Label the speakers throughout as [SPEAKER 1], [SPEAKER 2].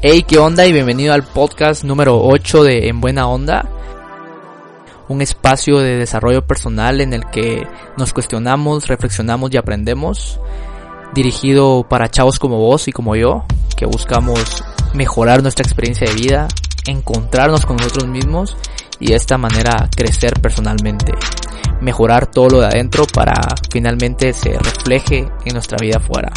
[SPEAKER 1] Hey, ¿qué onda? Y bienvenido al podcast número 8 de En Buena Onda. Un espacio de desarrollo personal en el que nos cuestionamos, reflexionamos y aprendemos. Dirigido para chavos como vos y como yo, que buscamos mejorar nuestra experiencia de vida, encontrarnos con nosotros mismos y de esta manera crecer personalmente. Mejorar todo lo de adentro para finalmente se refleje en nuestra vida afuera.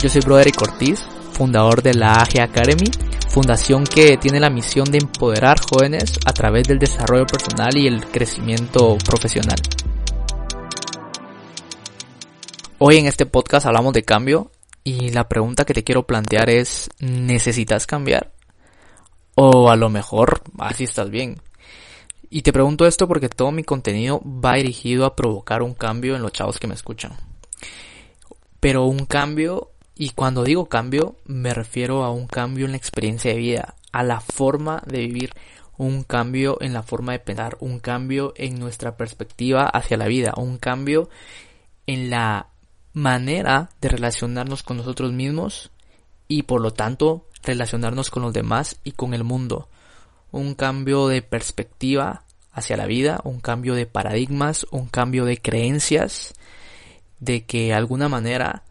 [SPEAKER 1] Yo soy Broderick Ortiz fundador de la AG Academy, fundación que tiene la misión de empoderar jóvenes a través del desarrollo personal y el crecimiento profesional. Hoy en este podcast hablamos de cambio y la pregunta que te quiero plantear es, ¿necesitas cambiar? O a lo mejor así estás bien. Y te pregunto esto porque todo mi contenido va dirigido a provocar un cambio en los chavos que me escuchan. Pero un cambio y cuando digo cambio, me refiero a un cambio en la experiencia de vida, a la forma de vivir, un cambio en la forma de pensar, un cambio en nuestra perspectiva hacia la vida, un cambio en la manera de relacionarnos con nosotros mismos y por lo tanto relacionarnos con los demás y con el mundo. Un cambio de perspectiva hacia la vida, un cambio de paradigmas, un cambio de creencias, de que de alguna manera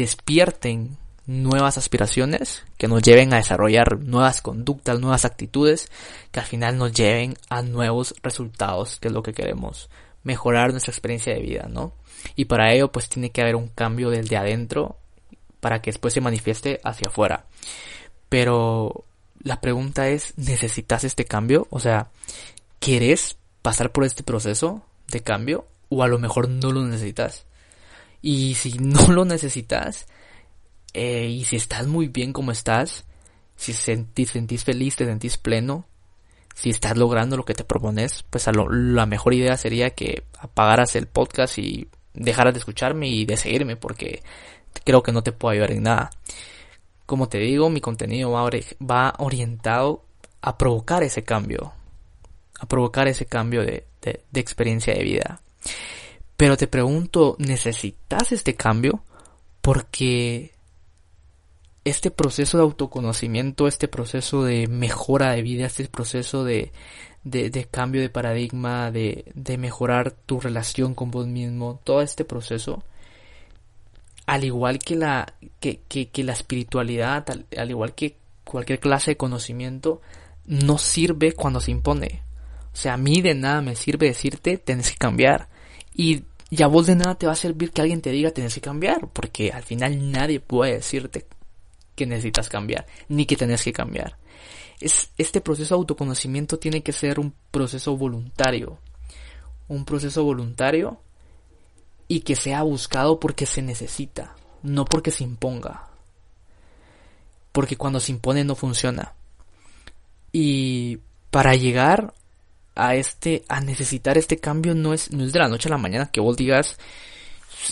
[SPEAKER 1] despierten nuevas aspiraciones que nos lleven a desarrollar nuevas conductas, nuevas actitudes que al final nos lleven a nuevos resultados, que es lo que queremos, mejorar nuestra experiencia de vida, ¿no? Y para ello pues tiene que haber un cambio desde adentro para que después se manifieste hacia afuera. Pero la pregunta es, ¿necesitas este cambio? O sea, ¿quieres pasar por este proceso de cambio? O a lo mejor no lo necesitas. Y si no lo necesitas, eh, y si estás muy bien como estás, si sentís, sentís feliz, te sentís pleno, si estás logrando lo que te propones, pues a lo, la mejor idea sería que apagaras el podcast y dejaras de escucharme y de seguirme porque creo que no te puedo ayudar en nada. Como te digo, mi contenido va, va orientado a provocar ese cambio, a provocar ese cambio de, de, de experiencia de vida. Pero te pregunto, ¿necesitas este cambio? Porque este proceso de autoconocimiento, este proceso de mejora de vida, este proceso de, de, cambio de paradigma, de, de, mejorar tu relación con vos mismo, todo este proceso, al igual que la, que, que, la espiritualidad, al, al, igual que cualquier clase de conocimiento, no sirve cuando se impone. O sea, a mí de nada me sirve decirte, tienes que cambiar. Y y a vos de nada te va a servir que alguien te diga tienes que cambiar, porque al final nadie puede decirte que necesitas cambiar, ni que tenés que cambiar. Es, este proceso de autoconocimiento tiene que ser un proceso voluntario, un proceso voluntario y que sea buscado porque se necesita, no porque se imponga. Porque cuando se impone no funciona. Y para llegar a este, a necesitar este cambio no es, no es de la noche a la mañana que vos digas,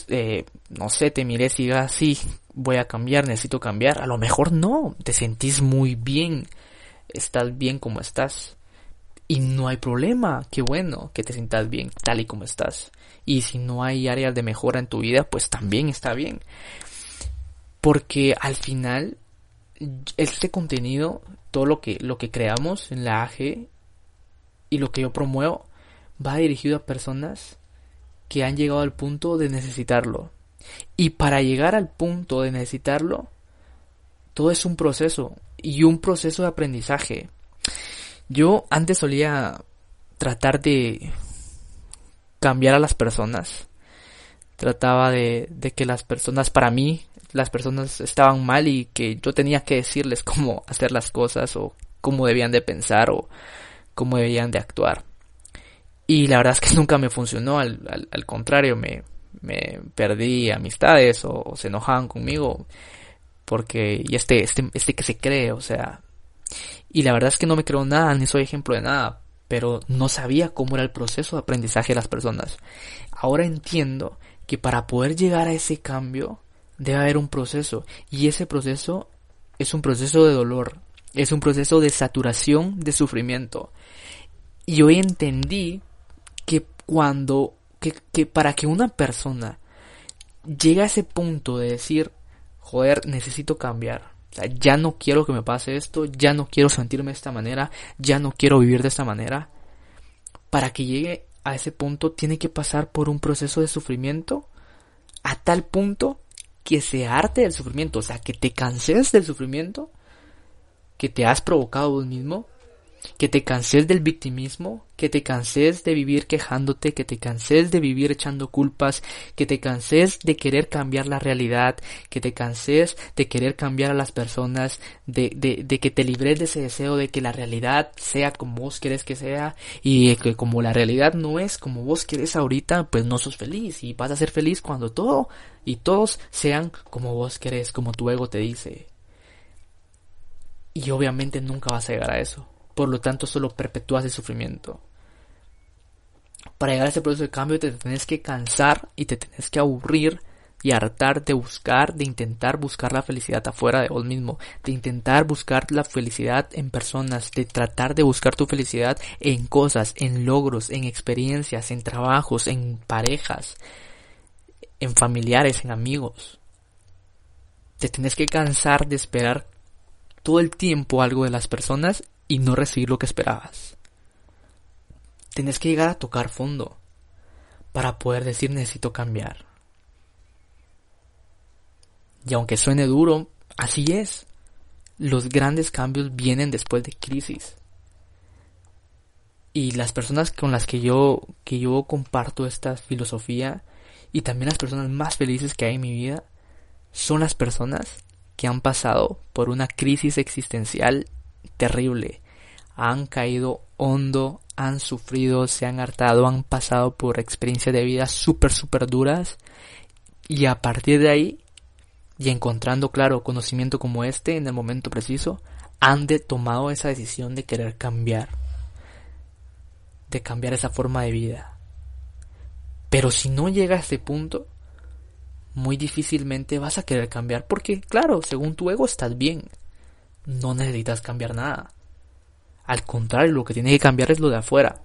[SPEAKER 1] eh, no sé, te mires y digas, sí, voy a cambiar, necesito cambiar. A lo mejor no, te sentís muy bien, estás bien como estás. Y no hay problema, qué bueno que te sientas bien tal y como estás. Y si no hay áreas de mejora en tu vida, pues también está bien. Porque al final, este contenido, todo lo que, lo que creamos en la AG y lo que yo promuevo va dirigido a personas que han llegado al punto de necesitarlo. Y para llegar al punto de necesitarlo, todo es un proceso y un proceso de aprendizaje. Yo antes solía tratar de cambiar a las personas. Trataba de, de que las personas, para mí, las personas estaban mal y que yo tenía que decirles cómo hacer las cosas o cómo debían de pensar o cómo debían de actuar. Y la verdad es que nunca me funcionó, al, al, contrario, me, me, perdí amistades o, se enojaban conmigo. Porque, y este, este, este que se cree, o sea. Y la verdad es que no me creo nada, ni soy ejemplo de nada, pero no sabía cómo era el proceso de aprendizaje de las personas. Ahora entiendo que para poder llegar a ese cambio debe haber un proceso y ese proceso es un proceso de dolor, es un proceso de saturación, de sufrimiento. Y hoy entendí que cuando, que, que para que una persona llegue a ese punto de decir, joder, necesito cambiar, o sea, ya no quiero que me pase esto, ya no quiero sentirme de esta manera, ya no quiero vivir de esta manera. Para que llegue a ese punto tiene que pasar por un proceso de sufrimiento a tal punto que se arte del sufrimiento, o sea, que te canses del sufrimiento que te has provocado vos mismo que te canses del victimismo, que te canses de vivir quejándote, que te canses de vivir echando culpas, que te canses de querer cambiar la realidad, que te canses de querer cambiar a las personas, de, de, de que te libres de ese deseo de que la realidad sea como vos querés que sea y que como la realidad no es como vos querés ahorita, pues no sos feliz y vas a ser feliz cuando todo y todos sean como vos querés, como tu ego te dice. Y obviamente nunca vas a llegar a eso por lo tanto solo perpetúas el sufrimiento. Para llegar a ese proceso de cambio te tenés que cansar y te tenés que aburrir y hartar de buscar, de intentar buscar la felicidad afuera de vos mismo, de intentar buscar la felicidad en personas, de tratar de buscar tu felicidad en cosas, en logros, en experiencias, en trabajos, en parejas, en familiares, en amigos. Te tenés que cansar de esperar todo el tiempo algo de las personas y no recibir lo que esperabas. Tienes que llegar a tocar fondo para poder decir necesito cambiar. Y aunque suene duro, así es. Los grandes cambios vienen después de crisis. Y las personas con las que yo que yo comparto esta filosofía y también las personas más felices que hay en mi vida son las personas que han pasado por una crisis existencial terrible. Han caído hondo, han sufrido, se han hartado, han pasado por experiencias de vida súper, súper duras. Y a partir de ahí, y encontrando, claro, conocimiento como este en el momento preciso, han de tomado esa decisión de querer cambiar. De cambiar esa forma de vida. Pero si no llega a este punto, muy difícilmente vas a querer cambiar porque, claro, según tu ego estás bien no necesitas cambiar nada. Al contrario, lo que tiene que cambiar es lo de afuera.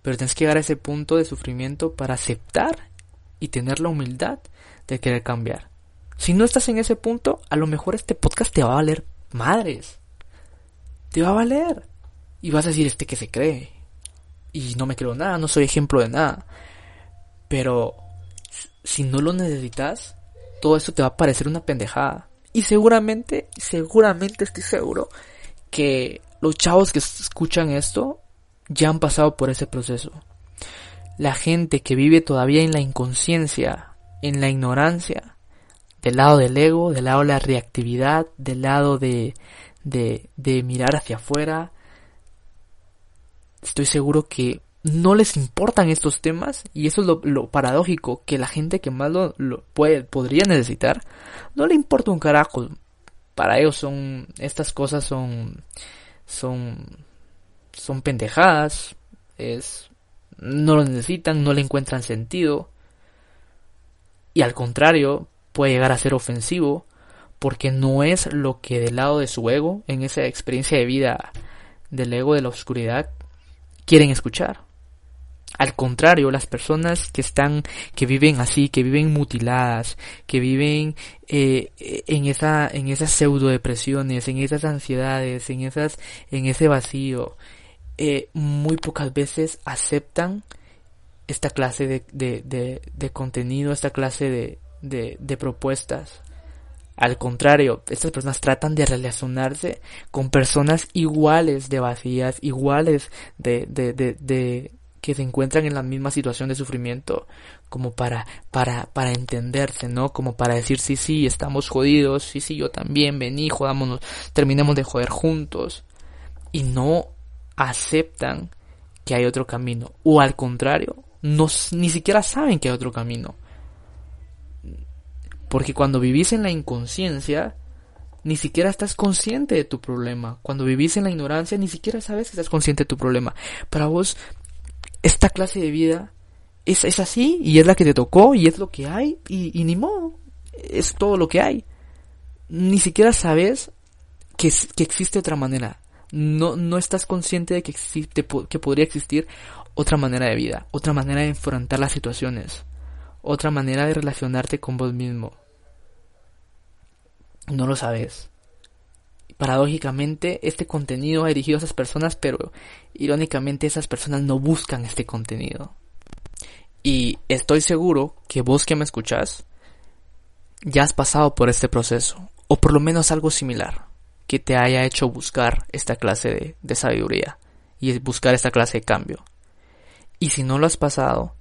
[SPEAKER 1] Pero tienes que llegar a ese punto de sufrimiento para aceptar y tener la humildad de querer cambiar. Si no estás en ese punto, a lo mejor este podcast te va a valer madres. Te va a valer. Y vas a decir este que se cree. Y no me creo nada, no soy ejemplo de nada. Pero si no lo necesitas, todo eso te va a parecer una pendejada. Y seguramente, seguramente estoy seguro que los chavos que escuchan esto ya han pasado por ese proceso. La gente que vive todavía en la inconsciencia, en la ignorancia, del lado del ego, del lado de la reactividad, del lado de, de, de mirar hacia afuera, estoy seguro que no les importan estos temas y eso es lo, paradójico que la gente que más lo, puede, podría necesitar no le importa un carajo. Para ellos son estas cosas son son son pendejadas es no lo necesitan no le encuentran sentido. Y al contrario puede llegar a ser ofensivo porque no es lo que del lado de su ego en esa experiencia de vida del ego de la oscuridad quieren escuchar al contrario, las personas que están, que viven así, que viven mutiladas, que viven eh, en esa, en esas pseudo depresiones, en esas ansiedades, en esas, en ese vacío, eh, muy pocas veces aceptan esta clase de, de, de, contenido, esta clase de, propuestas. Al contrario, estas personas tratan de relacionarse con personas iguales de vacías, iguales de, de, de, que se encuentran en la misma situación de sufrimiento como para para para entenderse, ¿no? Como para decir sí, sí, estamos jodidos, sí, sí, yo también, vení, jodámonos, terminemos de joder juntos y no aceptan que hay otro camino o al contrario, no ni siquiera saben que hay otro camino. Porque cuando vivís en la inconsciencia, ni siquiera estás consciente de tu problema. Cuando vivís en la ignorancia, ni siquiera sabes que estás consciente de tu problema. Para vos, esta clase de vida es, es así y es la que te tocó y es lo que hay y, y ni modo. Es todo lo que hay. Ni siquiera sabes que, que existe otra manera. No, no estás consciente de que, existe, que podría existir otra manera de vida, otra manera de enfrentar las situaciones, otra manera de relacionarte con vos mismo. No lo sabes. Paradójicamente, este contenido ha dirigido a esas personas, pero irónicamente esas personas no buscan este contenido. Y estoy seguro que vos que me escuchás ya has pasado por este proceso, o por lo menos algo similar, que te haya hecho buscar esta clase de, de sabiduría y buscar esta clase de cambio. Y si no lo has pasado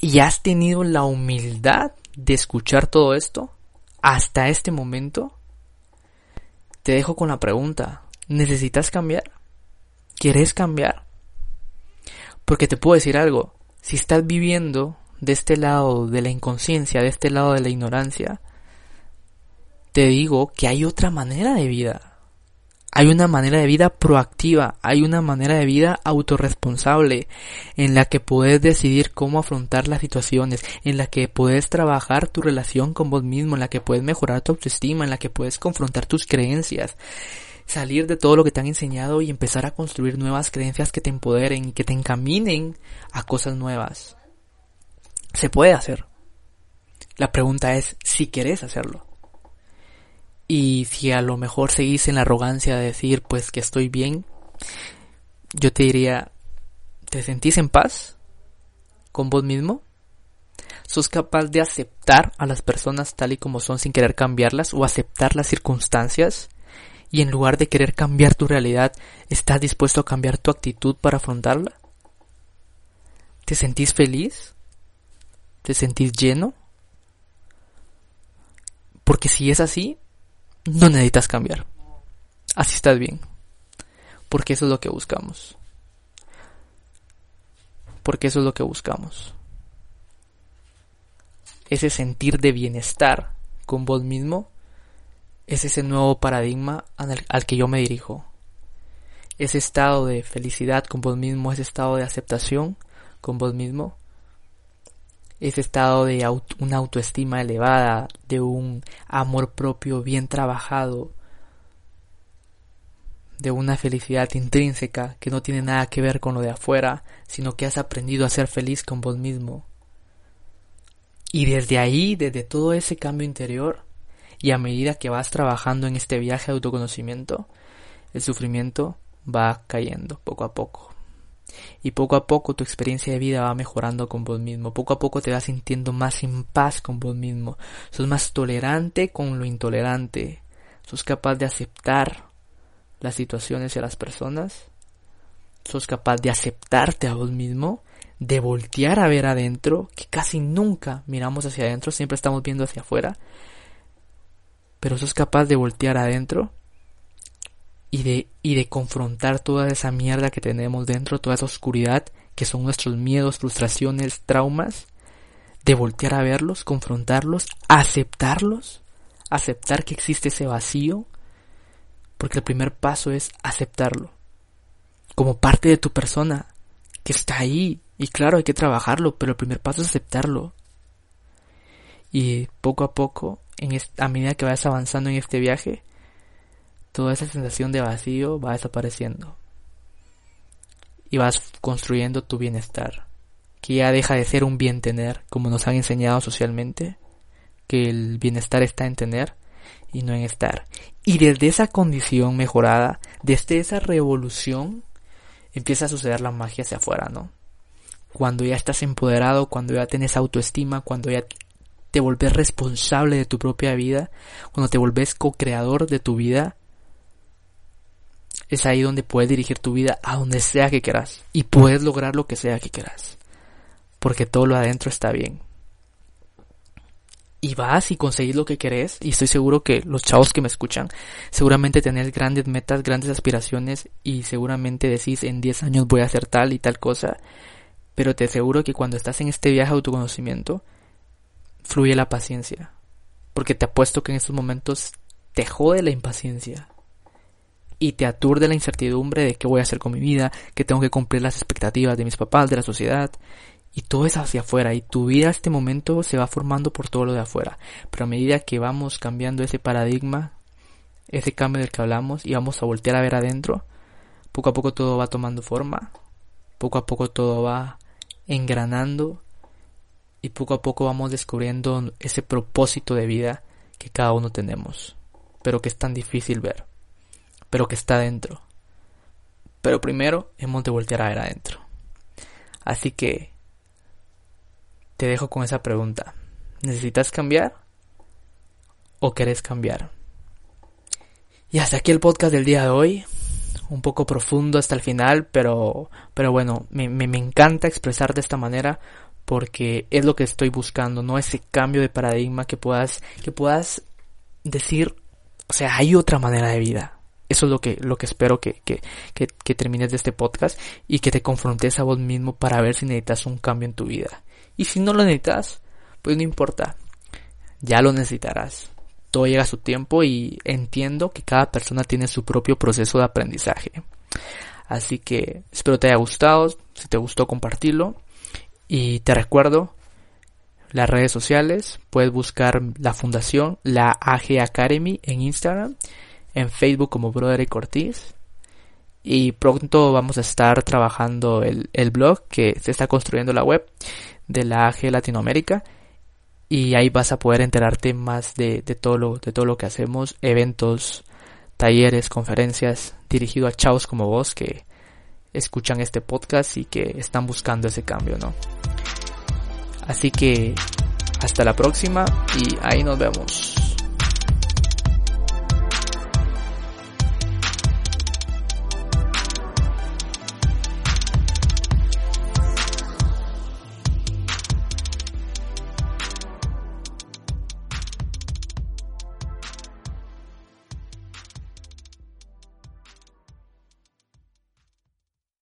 [SPEAKER 1] y has tenido la humildad de escuchar todo esto hasta este momento, te dejo con la pregunta, ¿necesitas cambiar? ¿Quieres cambiar? Porque te puedo decir algo, si estás viviendo de este lado de la inconsciencia, de este lado de la ignorancia, te digo que hay otra manera de vida. Hay una manera de vida proactiva, hay una manera de vida autorresponsable en la que puedes decidir cómo afrontar las situaciones, en la que puedes trabajar tu relación con vos mismo, en la que puedes mejorar tu autoestima, en la que puedes confrontar tus creencias, salir de todo lo que te han enseñado y empezar a construir nuevas creencias que te empoderen y que te encaminen a cosas nuevas. Se puede hacer. La pregunta es si quieres hacerlo. Y si a lo mejor seguís en la arrogancia de decir pues que estoy bien, yo te diría, ¿te sentís en paz con vos mismo? ¿Sos capaz de aceptar a las personas tal y como son sin querer cambiarlas o aceptar las circunstancias? Y en lugar de querer cambiar tu realidad, ¿estás dispuesto a cambiar tu actitud para afrontarla? ¿Te sentís feliz? ¿Te sentís lleno? Porque si es así, no necesitas cambiar. Así estás bien. Porque eso es lo que buscamos. Porque eso es lo que buscamos. Ese sentir de bienestar con vos mismo es ese nuevo paradigma al, al que yo me dirijo. Ese estado de felicidad con vos mismo, ese estado de aceptación con vos mismo, ese estado de una autoestima elevada, de un amor propio bien trabajado, de una felicidad intrínseca que no tiene nada que ver con lo de afuera, sino que has aprendido a ser feliz con vos mismo. Y desde ahí, desde todo ese cambio interior, y a medida que vas trabajando en este viaje de autoconocimiento, el sufrimiento va cayendo poco a poco. Y poco a poco tu experiencia de vida va mejorando con vos mismo. Poco a poco te vas sintiendo más en paz con vos mismo. Sos más tolerante con lo intolerante. Sos capaz de aceptar las situaciones y las personas. Sos capaz de aceptarte a vos mismo. De voltear a ver adentro, que casi nunca miramos hacia adentro, siempre estamos viendo hacia afuera. Pero sos capaz de voltear adentro y de, y de confrontar toda esa mierda que tenemos dentro, toda esa oscuridad que son nuestros miedos, frustraciones, traumas, de voltear a verlos, confrontarlos, aceptarlos, aceptar que existe ese vacío, porque el primer paso es aceptarlo, como parte de tu persona, que está ahí, y claro, hay que trabajarlo, pero el primer paso es aceptarlo. Y poco a poco, en a medida que vayas avanzando en este viaje, toda esa sensación de vacío va desapareciendo. Y vas construyendo tu bienestar, que ya deja de ser un bien tener, como nos han enseñado socialmente, que el bienestar está en tener y no en estar. Y desde esa condición mejorada, desde esa revolución, empieza a suceder la magia hacia afuera, ¿no? Cuando ya estás empoderado, cuando ya tienes autoestima, cuando ya te volvés responsable de tu propia vida, cuando te volvés co-creador de tu vida, es ahí donde puedes dirigir tu vida a donde sea que quieras. Y puedes lograr lo que sea que quieras. Porque todo lo adentro está bien. Y vas y conseguís lo que querés. Y estoy seguro que los chavos que me escuchan, seguramente tenés grandes metas, grandes aspiraciones. Y seguramente decís en 10 años voy a hacer tal y tal cosa. Pero te aseguro que cuando estás en este viaje de autoconocimiento, fluye la paciencia. Porque te apuesto que en estos momentos te jode la impaciencia y te aturde la incertidumbre de qué voy a hacer con mi vida, que tengo que cumplir las expectativas de mis papás, de la sociedad, y todo es hacia afuera, y tu vida este momento se va formando por todo lo de afuera, pero a medida que vamos cambiando ese paradigma, ese cambio del que hablamos, y vamos a voltear a ver adentro, poco a poco todo va tomando forma, poco a poco todo va engranando, y poco a poco vamos descubriendo ese propósito de vida que cada uno tenemos, pero que es tan difícil ver pero que está dentro. Pero primero hemos de voltear a ver adentro. Así que te dejo con esa pregunta. ¿Necesitas cambiar? ¿O querés cambiar? Y hasta aquí el podcast del día de hoy. Un poco profundo hasta el final, pero, pero bueno, me, me, me encanta expresar de esta manera porque es lo que estoy buscando, ¿no? Ese cambio de paradigma que puedas, que puedas decir, o sea, hay otra manera de vida. Eso es lo que, lo que espero que, que, que, que termines de este podcast y que te confrontes a vos mismo para ver si necesitas un cambio en tu vida. Y si no lo necesitas, pues no importa. Ya lo necesitarás. Todo llega a su tiempo y entiendo que cada persona tiene su propio proceso de aprendizaje. Así que espero te haya gustado. Si te gustó, compartirlo. Y te recuerdo las redes sociales. Puedes buscar la fundación, la AG Academy en Instagram en Facebook como Broderick Ortiz. Y pronto vamos a estar trabajando el, el blog que se está construyendo la web de la AG Latinoamérica. Y ahí vas a poder enterarte más de, de, todo, lo, de todo lo que hacemos, eventos, talleres, conferencias, dirigido a chavos como vos que escuchan este podcast y que están buscando ese cambio, ¿no? Así que hasta la próxima y ahí nos vemos.